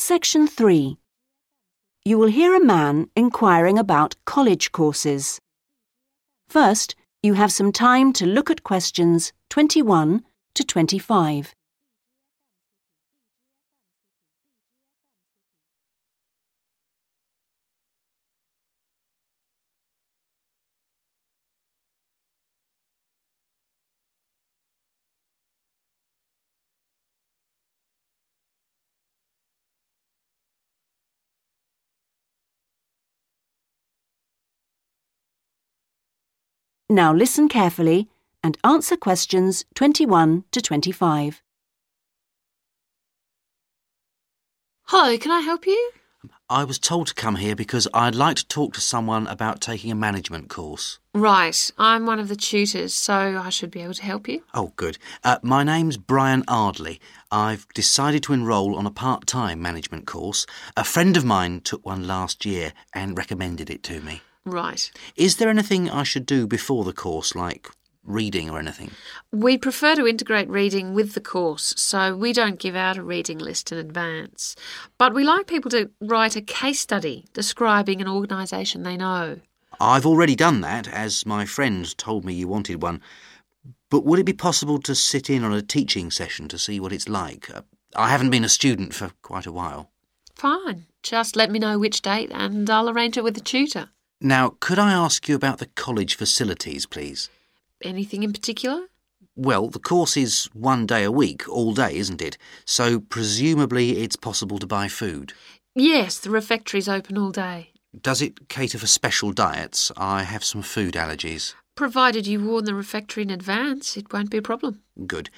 Section 3. You will hear a man inquiring about college courses. First, you have some time to look at questions 21 to 25. Now listen carefully and answer questions 21 to 25. Hello, can I help you? I was told to come here because I'd like to talk to someone about taking a management course. Right, I'm one of the tutors, so I should be able to help you. Oh, good. Uh, my name's Brian Ardley. I've decided to enrol on a part time management course. A friend of mine took one last year and recommended it to me. Right. Is there anything I should do before the course, like reading or anything? We prefer to integrate reading with the course, so we don't give out a reading list in advance. But we like people to write a case study describing an organisation they know. I've already done that, as my friend told me you wanted one. But would it be possible to sit in on a teaching session to see what it's like? Uh, I haven't been a student for quite a while. Fine. Just let me know which date and I'll arrange it with the tutor. Now, could I ask you about the college facilities, please? Anything in particular? Well, the course is one day a week, all day, isn't it? So presumably it's possible to buy food. Yes, the refectory's open all day. Does it cater for special diets? I have some food allergies. Provided you warn the refectory in advance, it won't be a problem. Good.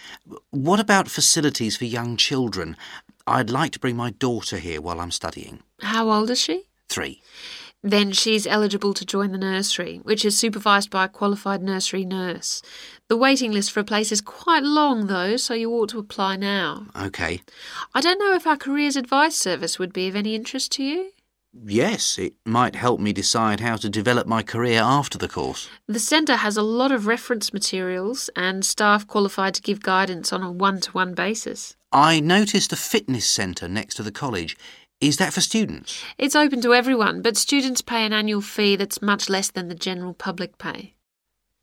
What about facilities for young children? I'd like to bring my daughter here while I'm studying. How old is she? Three. Then she's eligible to join the nursery, which is supervised by a qualified nursery nurse. The waiting list for a place is quite long, though, so you ought to apply now. OK. I don't know if our careers advice service would be of any interest to you. Yes, it might help me decide how to develop my career after the course. The centre has a lot of reference materials and staff qualified to give guidance on a one to one basis. I noticed a fitness centre next to the college. Is that for students? It's open to everyone, but students pay an annual fee that's much less than the general public pay.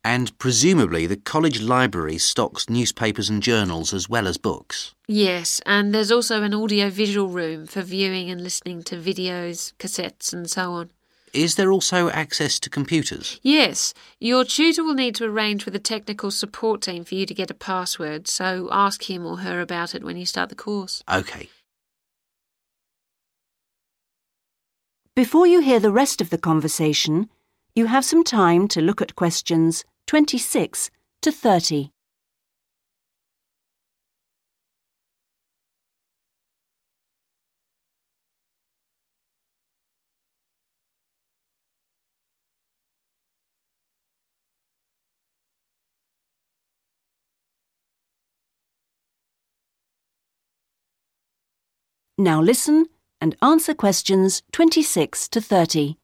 And presumably the college library stocks newspapers and journals as well as books. Yes, and there's also an audio visual room for viewing and listening to videos, cassettes, and so on. Is there also access to computers? Yes, your tutor will need to arrange with the technical support team for you to get a password, so ask him or her about it when you start the course. OK. Before you hear the rest of the conversation, you have some time to look at questions 26 to 30. Now listen and answer questions 26 to 30.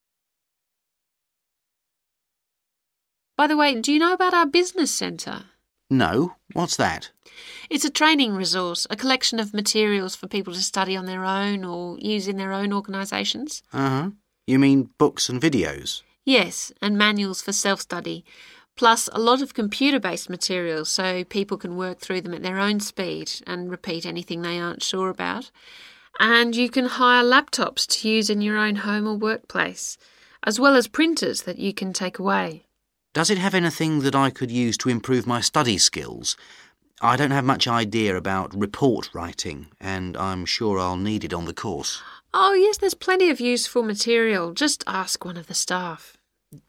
By the way, do you know about our business centre? No, what's that? It's a training resource, a collection of materials for people to study on their own or use in their own organisations. Uh huh. You mean books and videos? Yes, and manuals for self study, plus a lot of computer based materials so people can work through them at their own speed and repeat anything they aren't sure about. And you can hire laptops to use in your own home or workplace, as well as printers that you can take away. Does it have anything that I could use to improve my study skills? I don't have much idea about report writing, and I'm sure I'll need it on the course. Oh, yes, there's plenty of useful material. Just ask one of the staff.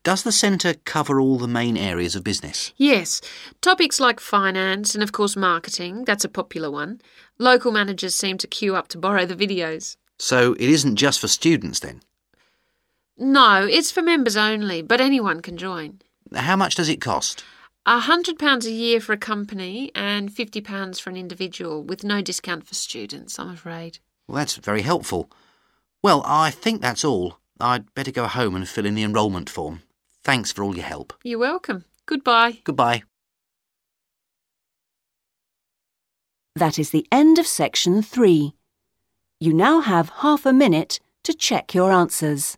Does the centre cover all the main areas of business? Yes, topics like finance and, of course, marketing, that's a popular one. Local managers seem to queue up to borrow the videos. So it isn't just for students then? No, it's for members only, but anyone can join. How much does it cost? A hundred pounds a year for a company and fifty pounds for an individual, with no discount for students, I'm afraid. Well, that's very helpful. Well, I think that's all. I'd better go home and fill in the enrolment form. Thanks for all your help. You're welcome. Goodbye. Goodbye. That is the end of section 3. You now have half a minute to check your answers.